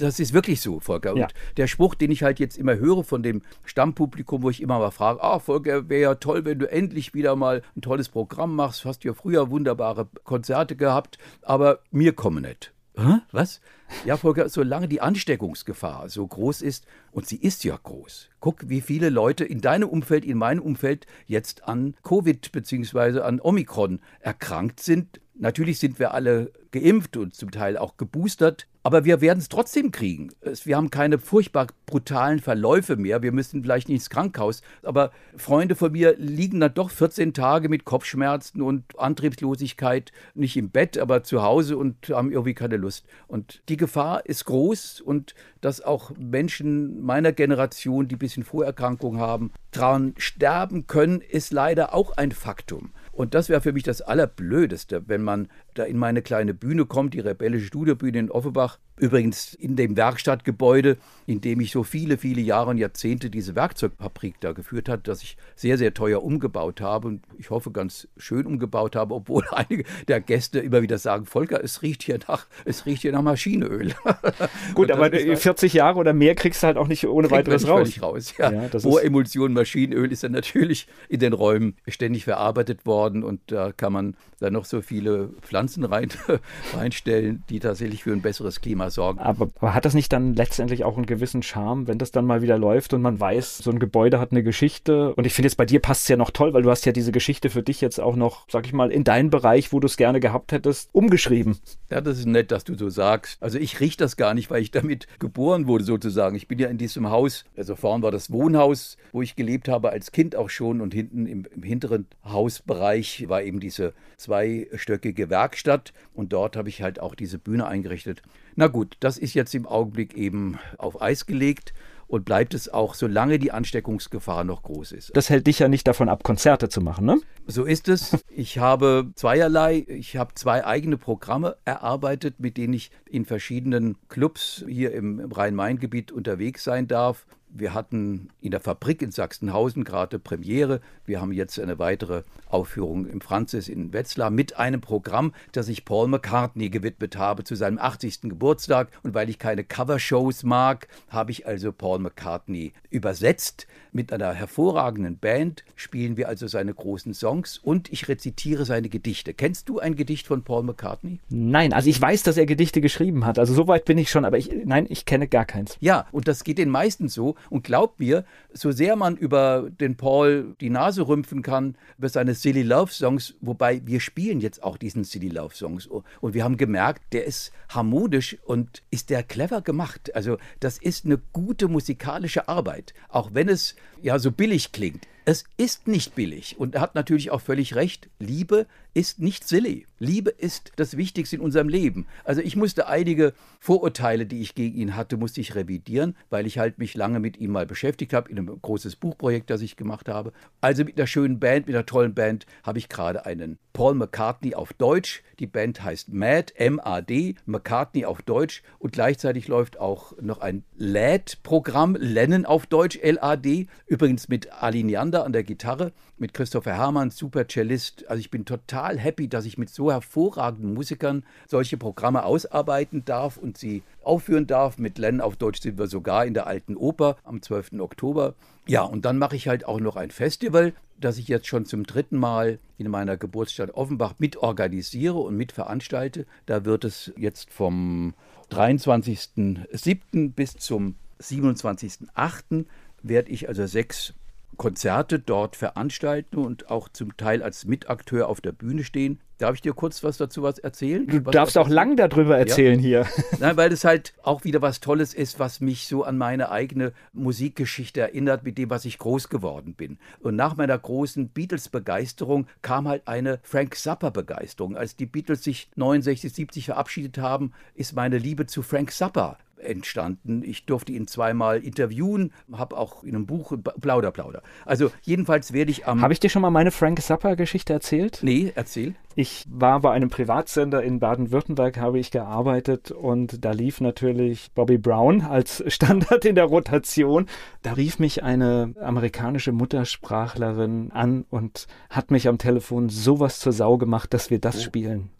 Das ist wirklich so, Volker. Und ja. der Spruch, den ich halt jetzt immer höre von dem Stammpublikum, Publikum, wo ich immer mal frage, ah, Volker, wäre ja toll, wenn du endlich wieder mal ein tolles Programm machst. Hast ja früher wunderbare Konzerte gehabt, aber mir kommen nicht. Hä? Was? Ja, Volker, solange die Ansteckungsgefahr so groß ist, und sie ist ja groß, guck, wie viele Leute in deinem Umfeld, in meinem Umfeld jetzt an Covid bzw. an Omikron erkrankt sind. Natürlich sind wir alle geimpft und zum Teil auch geboostert. Aber wir werden es trotzdem kriegen. Wir haben keine furchtbar brutalen Verläufe mehr. Wir müssen vielleicht nicht ins Krankenhaus. Aber Freunde von mir liegen dann doch 14 Tage mit Kopfschmerzen und Antriebslosigkeit nicht im Bett, aber zu Hause und haben irgendwie keine Lust. Und die Gefahr ist groß und dass auch Menschen meiner Generation, die ein bisschen Vorerkrankungen haben, daran sterben können, ist leider auch ein Faktum. Und das wäre für mich das Allerblödeste, wenn man da in meine kleine Bühne kommt, die rebellische Studiobühne in Offenbach, übrigens in dem Werkstattgebäude, in dem ich so viele, viele Jahre und Jahrzehnte diese Werkzeugfabrik da geführt hat, das ich sehr, sehr teuer umgebaut habe und ich hoffe ganz schön umgebaut habe, obwohl einige der Gäste immer wieder sagen, Volker, es riecht hier nach, es riecht hier nach Maschinenöl. Gut, aber 40 Jahre oder mehr kriegst du halt auch nicht ohne weiteres raus. raus. Ja. Ja, Hohe Emulsion Maschinenöl ist dann natürlich in den Räumen ständig verarbeitet worden und da kann man dann noch so viele Pflanzen rein, reinstellen, die tatsächlich für ein besseres Klima sorgen. Aber, aber, hat das nicht dann letztendlich auch einen gewissen Charme, wenn das dann mal wieder läuft und man weiß, so ein Gebäude hat eine Geschichte? Und ich finde jetzt bei dir passt es ja noch toll, weil du hast ja diese Geschichte für dich jetzt auch noch, sag ich mal, in deinen Bereich, wo du es gerne gehabt hättest, umgeschrieben. Ja, das ist nett, dass du so sagst. Also ich rieche das gar nicht, weil ich damit geboren wurde sozusagen. Ich bin ja in diesem Haus, also vorn war das Wohnhaus, wo ich gelebt habe als Kind auch schon und hinten im, im hinteren Hausbereich war eben diese zweistöckige Werkstatt und dort habe ich halt auch diese Bühne eingerichtet. Na gut, das ist jetzt im Augenblick eben auf Eis gelegt und bleibt es auch, solange die Ansteckungsgefahr noch groß ist. Das hält dich ja nicht davon ab, Konzerte zu machen, ne? So ist es. Ich habe zweierlei, ich habe zwei eigene Programme erarbeitet, mit denen ich in verschiedenen Clubs hier im, im Rhein-Main-Gebiet unterwegs sein darf Wir hatten in der Fabrik in Sachsenhausen gerade Premiere. Wir haben jetzt eine weitere Aufführung im Franzis in Wetzlar mit einem Programm, das ich Paul McCartney gewidmet habe zu seinem 80. Geburtstag. Und weil ich keine Covershows mag, habe ich also Paul McCartney übersetzt. Mit einer hervorragenden Band spielen wir also seine großen Songs und ich rezitiere seine Gedichte. Kennst du ein Gedicht von Paul McCartney? Nein, also ich weiß, dass er Gedichte geschrieben hat. Also so weit bin ich schon, aber ich, nein, ich kenne gar keins. Ja, und das geht den meisten so. Und glaubt mir, so sehr man über den Paul die Nase rümpfen kann, über seine Silly Love Songs, wobei wir spielen jetzt auch diesen Silly Love Songs. Und wir haben gemerkt, der ist harmonisch und ist der clever gemacht. Also das ist eine gute musikalische Arbeit, auch wenn es ja so billig klingt. Es ist nicht billig und er hat natürlich auch völlig recht. Liebe ist nicht silly. Liebe ist das Wichtigste in unserem Leben. Also ich musste einige Vorurteile, die ich gegen ihn hatte, musste ich revidieren, weil ich halt mich lange mit ihm mal beschäftigt habe in einem großes Buchprojekt, das ich gemacht habe. Also mit einer schönen Band, mit einer tollen Band habe ich gerade einen Paul McCartney auf Deutsch. Die Band heißt Mad, M-A-D, McCartney auf Deutsch und gleichzeitig läuft auch noch ein LAD-Programm, Lennon auf Deutsch, L-A-D, übrigens mit Ali Neander an der Gitarre, mit Christopher Hermann, super Cellist. Also ich bin total happy, dass ich mit so hervorragenden Musikern solche Programme ausarbeiten darf und sie aufführen darf. Mit Len auf Deutsch sind wir sogar in der Alten Oper am 12. Oktober. Ja, und dann mache ich halt auch noch ein Festival, das ich jetzt schon zum dritten Mal in meiner Geburtsstadt Offenbach mitorganisiere und mitveranstalte. Da wird es jetzt vom 23.07. bis zum 27.08. werde ich also sechs Konzerte dort veranstalten und auch zum Teil als Mitakteur auf der Bühne stehen. Darf ich dir kurz was dazu was erzählen? Du was darfst auch lang darüber erzählen ja. hier. Nein, weil das halt auch wieder was Tolles ist, was mich so an meine eigene Musikgeschichte erinnert, mit dem, was ich groß geworden bin. Und nach meiner großen Beatles-Begeisterung kam halt eine Frank Zappa-Begeisterung. Als die Beatles sich 69, 70 verabschiedet haben, ist meine Liebe zu Frank Zappa entstanden. Ich durfte ihn zweimal interviewen, habe auch in einem Buch Plauder, Plauder. Also jedenfalls werde ich am... Habe ich dir schon mal meine Frank Zappa-Geschichte erzählt? Nee, erzähl. Ich war bei einem Privatsender in Baden-Württemberg, habe ich gearbeitet und da lief natürlich Bobby Brown als Standard in der Rotation. Da rief mich eine amerikanische Muttersprachlerin an und hat mich am Telefon sowas zur Sau gemacht, dass wir das oh. spielen.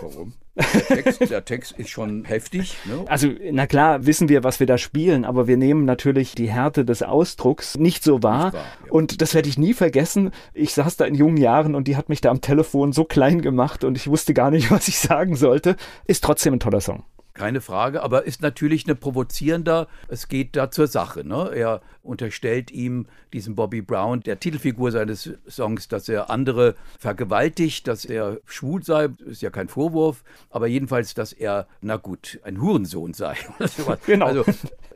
Warum? Der Text, der Text, ist schon heftig. Ne? Also, na klar, wissen wir, was wir da spielen, aber wir nehmen natürlich die Härte des Ausdrucks nicht so wahr. Nicht wahr ja. Und das werde ich nie vergessen. Ich saß da in jungen Jahren und die hat mich da am Telefon so klein gemacht und ich wusste gar nicht, was ich sagen sollte. Ist trotzdem ein toller Song. Keine Frage, aber ist natürlich eine provozierender. Es geht da zur Sache. Ne? Er unterstellt ihm, diesem Bobby Brown, der Titelfigur seines Songs, dass er andere vergewaltigt, dass er schwul sei. Ist ja kein Vorwurf, aber jedenfalls, dass er, na gut, ein Hurensohn sei. genau. Also,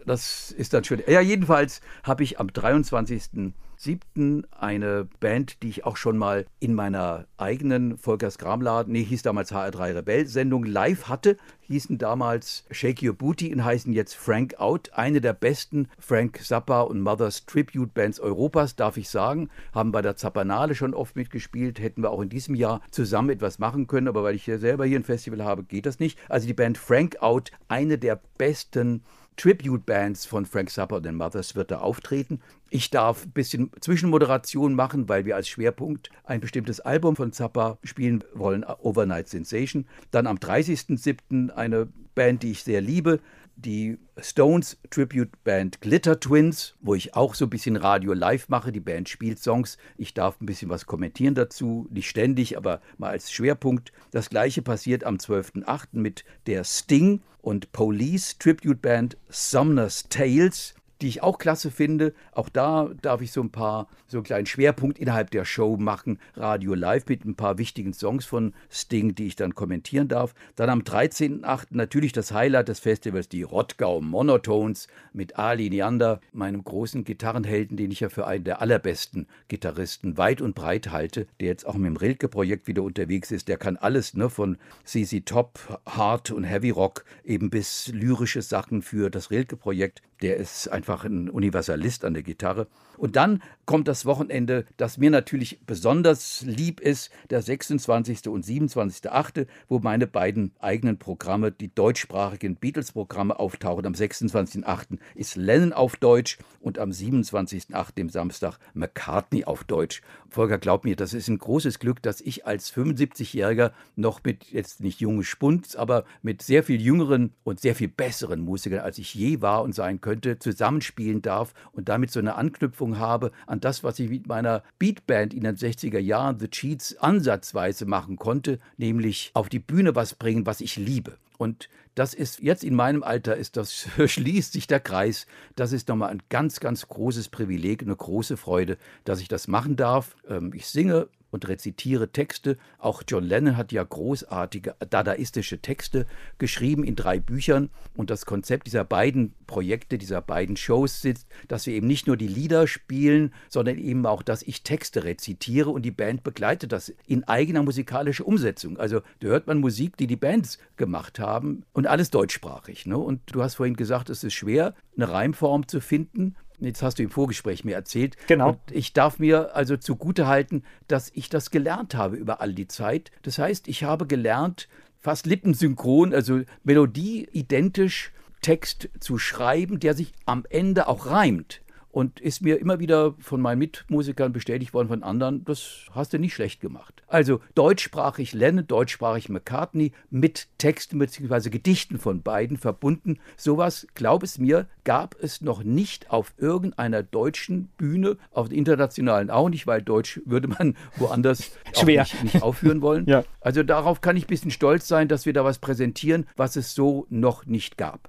das ist dann schön. Ja, jedenfalls habe ich am 23 siebten eine Band, die ich auch schon mal in meiner eigenen Volkers Gramladen, nee, hieß damals HR3 Rebell Sendung live hatte, hießen damals Shake Your Booty und heißen jetzt Frank Out, eine der besten Frank Zappa und Mothers Tribute Bands Europas, darf ich sagen, haben bei der Zappanale schon oft mitgespielt, hätten wir auch in diesem Jahr zusammen etwas machen können, aber weil ich ja selber hier ein Festival habe, geht das nicht. Also die Band Frank Out, eine der besten Tribute-Bands von Frank Zappa und den Mothers wird da auftreten. Ich darf ein bisschen Zwischenmoderation machen, weil wir als Schwerpunkt ein bestimmtes Album von Zappa spielen wollen, Overnight Sensation. Dann am 30.07. eine Band, die ich sehr liebe, die Stones Tribute Band Glitter Twins, wo ich auch so ein bisschen Radio live mache. Die Band spielt Songs. Ich darf ein bisschen was kommentieren dazu. Nicht ständig, aber mal als Schwerpunkt. Das gleiche passiert am 12.08. mit der Sting und Police Tribute Band Sumner's Tales die ich auch klasse finde. Auch da darf ich so ein paar, so einen kleinen Schwerpunkt innerhalb der Show machen. Radio Live mit ein paar wichtigen Songs von Sting, die ich dann kommentieren darf. Dann am 13.8. natürlich das Highlight des Festivals, die Rottgau Monotones mit Ali Neander, meinem großen Gitarrenhelden, den ich ja für einen der allerbesten Gitarristen weit und breit halte, der jetzt auch mit dem Rilke-Projekt wieder unterwegs ist. Der kann alles, ne, von CC Top, Hard und Heavy Rock eben bis lyrische Sachen für das Rilke-Projekt. Der ist einfach ein Universalist an der Gitarre. Und dann kommt das Wochenende, das mir natürlich besonders lieb ist, der 26. und 27.8., wo meine beiden eigenen Programme, die deutschsprachigen Beatles-Programme auftauchen. Am 26.8. ist Lennon auf Deutsch und am 27.8., dem Samstag, McCartney auf Deutsch. Volker, glaub mir, das ist ein großes Glück, dass ich als 75-Jähriger noch mit, jetzt nicht junge Spunz, aber mit sehr viel jüngeren und sehr viel besseren Musikern, als ich je war und sein könnte, zusammenspielen darf und damit so eine Anknüpfung habe an das, was ich mit meiner Beatband in den 60er Jahren, The Cheats, ansatzweise machen konnte, nämlich auf die Bühne was bringen, was ich liebe. Und das ist jetzt in meinem Alter ist das schließt sich der Kreis. Das ist nochmal ein ganz, ganz großes Privileg, eine große Freude, dass ich das machen darf. Ähm, ich singe und rezitiere Texte. Auch John Lennon hat ja großartige dadaistische Texte geschrieben in drei Büchern. Und das Konzept dieser beiden Projekte, dieser beiden Shows ist, dass wir eben nicht nur die Lieder spielen, sondern eben auch, dass ich Texte rezitiere und die Band begleitet das in eigener musikalischer Umsetzung. Also da hört man Musik, die die Bands gemacht haben und alles deutschsprachig. Ne? Und du hast vorhin gesagt, es ist schwer, eine Reimform zu finden. Jetzt hast du im Vorgespräch mir erzählt. Genau. Und ich darf mir also zugute halten, dass ich das gelernt habe über all die Zeit. Das heißt, ich habe gelernt, fast lippensynchron, also Melodie identisch Text zu schreiben, der sich am Ende auch reimt und ist mir immer wieder von meinen Mitmusikern bestätigt worden, von anderen, das hast du nicht schlecht gemacht. Also deutschsprachig Lennon, deutschsprachig McCartney mit Texten bzw. Gedichten von beiden verbunden. Sowas, glaub es mir, gab es noch nicht auf irgendeiner deutschen Bühne, auf der internationalen auch nicht, weil Deutsch würde man woanders Schwer. Nicht, nicht aufführen wollen. ja. Also darauf kann ich ein bisschen stolz sein, dass wir da was präsentieren, was es so noch nicht gab.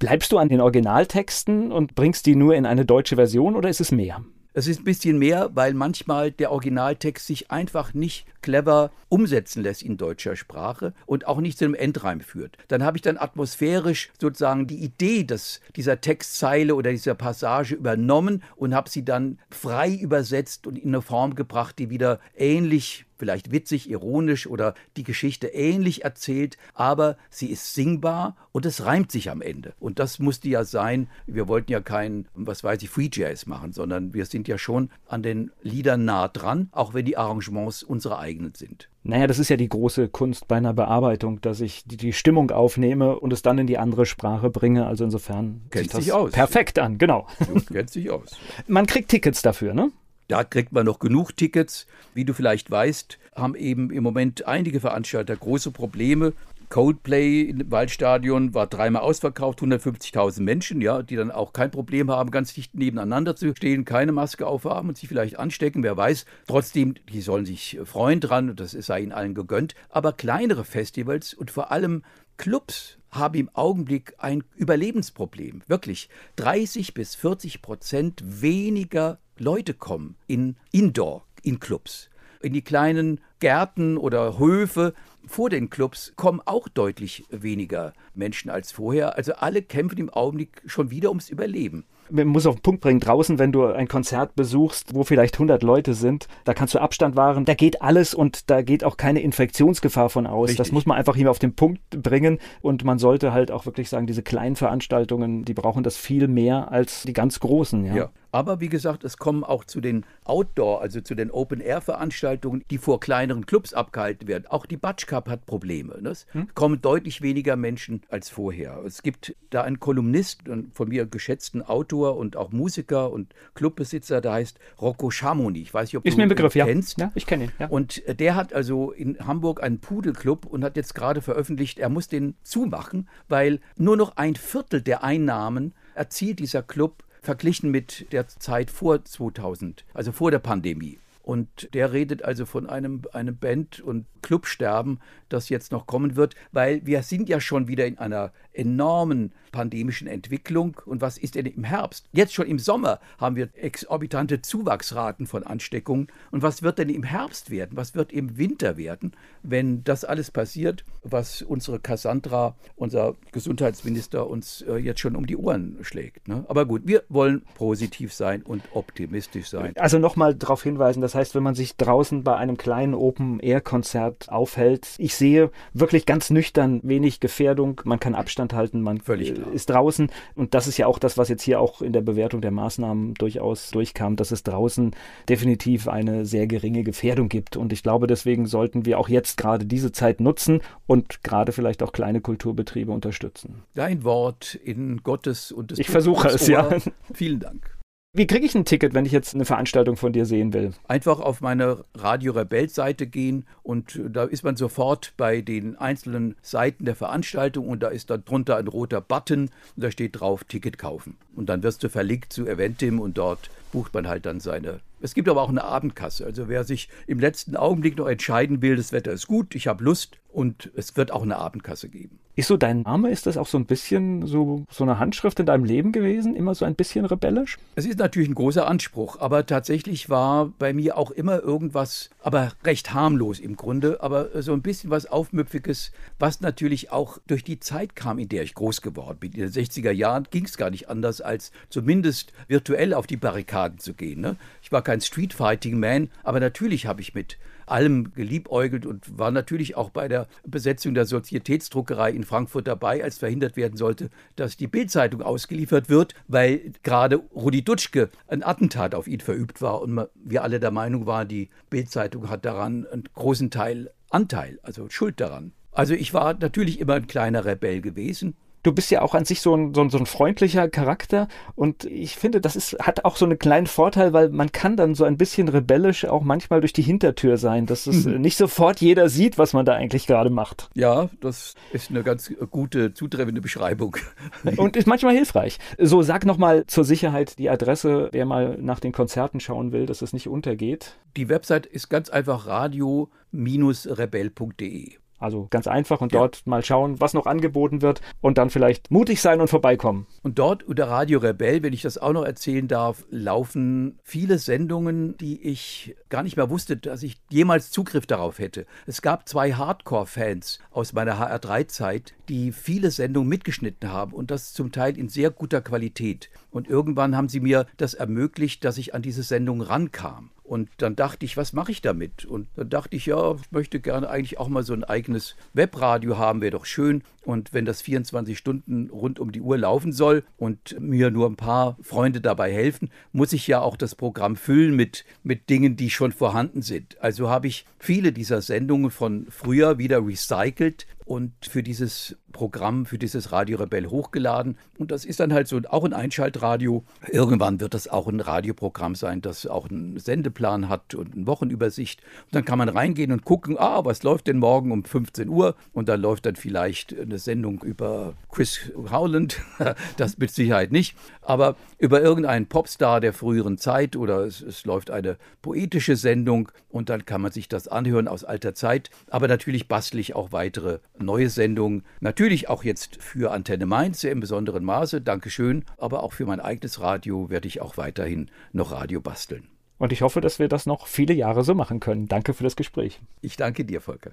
Bleibst du an den Originaltexten und bringst die nur in eine deutsche Version oder ist es mehr? Es ist ein bisschen mehr, weil manchmal der Originaltext sich einfach nicht clever umsetzen lässt in deutscher Sprache und auch nicht zu einem Endreim führt. Dann habe ich dann atmosphärisch sozusagen die Idee des, dieser Textzeile oder dieser Passage übernommen und habe sie dann frei übersetzt und in eine Form gebracht, die wieder ähnlich vielleicht witzig, ironisch oder die Geschichte ähnlich erzählt, aber sie ist singbar und es reimt sich am Ende. Und das musste ja sein, wir wollten ja kein, was weiß ich, Free Jazz machen, sondern wir sind ja schon an den Liedern nah dran, auch wenn die Arrangements unsere eigenen sind. Naja, das ist ja die große Kunst bei einer Bearbeitung, dass ich die, die Stimmung aufnehme und es dann in die andere Sprache bringe. Also insofern Kennt sich aus. perfekt an, genau. Du kennst dich aus. Man kriegt Tickets dafür, ne? Da kriegt man noch genug Tickets. Wie du vielleicht weißt, haben eben im Moment einige Veranstalter große Probleme. Coldplay im Waldstadion war dreimal ausverkauft, 150.000 Menschen, ja, die dann auch kein Problem haben, ganz dicht nebeneinander zu stehen, keine Maske aufhaben und sich vielleicht anstecken, wer weiß. Trotzdem, die sollen sich freuen dran und das sei ihnen allen gegönnt. Aber kleinere Festivals und vor allem Clubs haben im Augenblick ein Überlebensproblem. Wirklich 30 bis 40 Prozent weniger Leute kommen in Indoor, in Clubs. In die kleinen Gärten oder Höfe vor den Clubs kommen auch deutlich weniger Menschen als vorher. Also alle kämpfen im Augenblick schon wieder ums Überleben man muss auf den Punkt bringen, draußen, wenn du ein Konzert besuchst, wo vielleicht 100 Leute sind, da kannst du Abstand wahren, da geht alles und da geht auch keine Infektionsgefahr von aus. Richtig. Das muss man einfach hier auf den Punkt bringen und man sollte halt auch wirklich sagen, diese kleinen Veranstaltungen, die brauchen das viel mehr als die ganz großen. Ja. Ja. Aber wie gesagt, es kommen auch zu den Outdoor, also zu den Open-Air-Veranstaltungen, die vor kleineren Clubs abgehalten werden. Auch die Batsch Cup hat Probleme. Ne? Es kommen deutlich weniger Menschen als vorher. Es gibt da einen Kolumnist, einen von mir geschätzten Autor und auch Musiker und Clubbesitzer, der heißt Rocco Schamoni. Ich weiß nicht, ob Ist du mir ein Begriff, ihn ja. kennst. Ja, ich kenne ihn. Ja. Und äh, der hat also in Hamburg einen Pudelclub und hat jetzt gerade veröffentlicht, er muss den zumachen, weil nur noch ein Viertel der Einnahmen erzielt dieser Club verglichen mit der Zeit vor 2000, also vor der Pandemie. Und der redet also von einem, einem Band- und Clubsterben, das jetzt noch kommen wird, weil wir sind ja schon wieder in einer enormen pandemischen Entwicklung. Und was ist denn im Herbst? Jetzt schon im Sommer haben wir exorbitante Zuwachsraten von Ansteckungen. Und was wird denn im Herbst werden? Was wird im Winter werden, wenn das alles passiert, was unsere Cassandra, unser Gesundheitsminister, uns äh, jetzt schon um die Ohren schlägt? Ne? Aber gut, wir wollen positiv sein und optimistisch sein. Also nochmal darauf hinweisen, Das heißt, wenn man sich draußen bei einem kleinen Open-Air-Konzert aufhält, ich sehe wirklich ganz nüchtern wenig Gefährdung. Man kann Abstand halten, man klar. ist draußen. Und das ist ja auch das, was jetzt hier auch in der Bewertung der Maßnahmen durchaus durchkam, dass es draußen definitiv eine sehr geringe Gefährdung gibt. Und ich glaube, deswegen sollten wir auch jetzt gerade diese Zeit nutzen und gerade vielleicht auch kleine Kulturbetriebe unterstützen. Dein Wort in Gottes und des Ich versuche es, ja. Vielen Dank. Wie kriege ich ein Ticket, wenn ich jetzt eine Veranstaltung von dir sehen will? Einfach auf meine Radio Rebell Seite gehen und da ist man sofort bei den einzelnen Seiten der Veranstaltung und da ist dann drunter ein roter Button und da steht drauf Ticket kaufen. Und dann wirst du verlinkt zu Eventim und dort bucht man halt dann seine. Es gibt aber auch eine Abendkasse. Also wer sich im letzten Augenblick noch entscheiden will, das Wetter ist gut, ich habe Lust und es wird auch eine Abendkasse geben. Ist so dein Name, ist das auch so ein bisschen so, so eine Handschrift in deinem Leben gewesen? Immer so ein bisschen rebellisch? Es ist natürlich ein großer Anspruch, aber tatsächlich war bei mir auch immer irgendwas, aber recht harmlos im Grunde, aber so ein bisschen was Aufmüpfiges, was natürlich auch durch die Zeit kam, in der ich groß geworden bin. In den 60er Jahren ging es gar nicht anders, als zumindest virtuell auf die Barrikaden zu gehen. Ne? Ich war kein Streetfighting-Man, aber natürlich habe ich mit allem geliebäugelt und war natürlich auch bei der Besetzung der Sozietätsdruckerei in Frankfurt dabei, als verhindert werden sollte, dass die Bildzeitung ausgeliefert wird, weil gerade Rudi Dutschke ein Attentat auf ihn verübt war und wir alle der Meinung waren, die Bildzeitung hat daran einen großen Teil Anteil, also Schuld daran. Also ich war natürlich immer ein kleiner Rebell gewesen, du bist ja auch an sich so ein, so ein, so ein freundlicher Charakter und ich finde, das ist, hat auch so einen kleinen Vorteil, weil man kann dann so ein bisschen rebellisch auch manchmal durch die Hintertür sein, dass es mhm. nicht sofort jeder sieht, was man da eigentlich gerade macht. Ja, das ist eine ganz gute, zutreffende Beschreibung. und ist manchmal hilfreich. So, sag nochmal zur Sicherheit die Adresse, wer mal nach den Konzerten schauen will, dass es nicht untergeht. Die Website ist ganz einfach radio-rebell.de. Also ganz einfach und ja. dort mal schauen, was noch angeboten wird und dann vielleicht mutig sein und vorbeikommen. Und dort unter Radio Rebell, wenn ich das auch noch erzählen darf, laufen viele Sendungen, die ich gar nicht mehr wusste, dass ich jemals Zugriff darauf hätte. Es gab zwei Hardcore-Fans aus meiner HR3-Zeit, die viele Sendungen mitgeschnitten haben und das zum Teil in sehr guter Qualität. Und irgendwann haben sie mir das ermöglicht, dass ich an diese Sendung rankam. Und dann dachte ich, was mache ich damit? Und dann dachte ich, ja, ich möchte gerne eigentlich auch mal so ein eigenes Webradio haben, wäre doch schön. Und wenn das 24 Stunden rund um die Uhr laufen soll und mir nur ein paar Freunde dabei helfen, muss ich ja auch das Programm füllen mit, mit Dingen, die schon vorhanden sind. Also habe ich viele dieser Sendungen von früher wieder recycelt und für dieses Programm, für dieses Radio Rebell hochgeladen. Und das ist dann halt so auch ein Einschaltradio. Irgendwann wird das auch ein Radioprogramm sein, das auch einen Sendeplan hat und eine Wochenübersicht. Und dann kann man reingehen und gucken, ah, was läuft denn morgen um 15 Uhr? Und da läuft dann vielleicht eine Sendung über Chris Howland, das mit Sicherheit nicht, aber über irgendeinen Popstar der früheren Zeit oder es, es läuft eine poetische Sendung und dann kann man sich das anhören aus alter Zeit. Aber natürlich bastle ich auch weitere neue Sendungen. Natürlich auch jetzt für Antenne Mainz im besonderen Maße, Dankeschön. Aber auch für mein eigenes Radio werde ich auch weiterhin noch Radio basteln. Und ich hoffe, dass wir das noch viele Jahre so machen können. Danke für das Gespräch. Ich danke dir, Volker.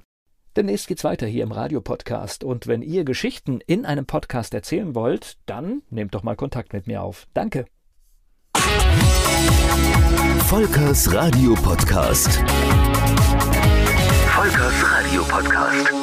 Demnächst geht's weiter hier im Radiopodcast. Und wenn ihr Geschichten in einem Podcast erzählen wollt, dann nehmt doch mal Kontakt mit mir auf. Danke. Volkers Radiopodcast. Volkers Radiopodcast.